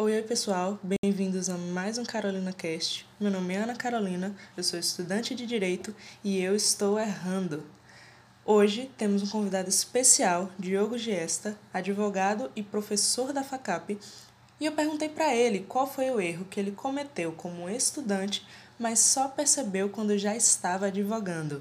Oi, oi pessoal, bem-vindos a mais um Carolina Cast. Meu nome é Ana Carolina, eu sou estudante de Direito e eu estou errando. Hoje temos um convidado especial, Diogo Giesta, advogado e professor da FACAP, e eu perguntei para ele qual foi o erro que ele cometeu como estudante, mas só percebeu quando já estava advogando.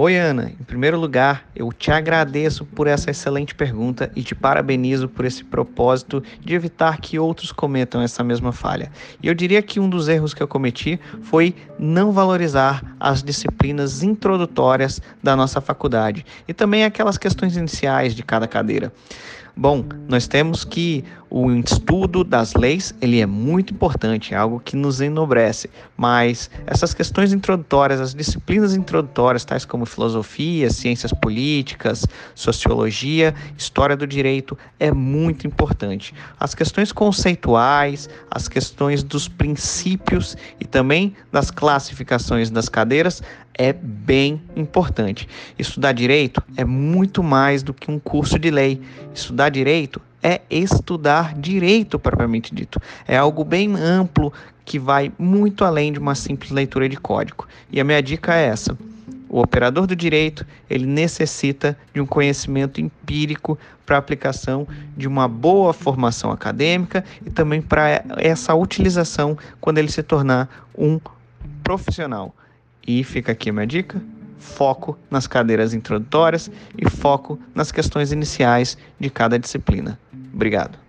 Oi, Ana. Em primeiro lugar, eu te agradeço por essa excelente pergunta e te parabenizo por esse propósito de evitar que outros cometam essa mesma falha. E eu diria que um dos erros que eu cometi foi não valorizar as disciplinas introdutórias da nossa faculdade e também aquelas questões iniciais de cada cadeira. Bom, nós temos que o estudo das leis, ele é muito importante, é algo que nos enobrece, mas essas questões introdutórias, as disciplinas introdutórias, tais como filosofia, ciências políticas, sociologia, história do direito, é muito importante. As questões conceituais, as questões dos princípios e também das classificações das cadeiras é bem importante. Estudar direito é muito mais do que um curso de lei. Estudar direito é estudar direito propriamente dito. É algo bem amplo que vai muito além de uma simples leitura de código. E a minha dica é essa: o operador do direito ele necessita de um conhecimento empírico para a aplicação de uma boa formação acadêmica e também para essa utilização quando ele se tornar um profissional. E fica aqui minha dica: foco nas cadeiras introdutórias e foco nas questões iniciais de cada disciplina. Obrigado.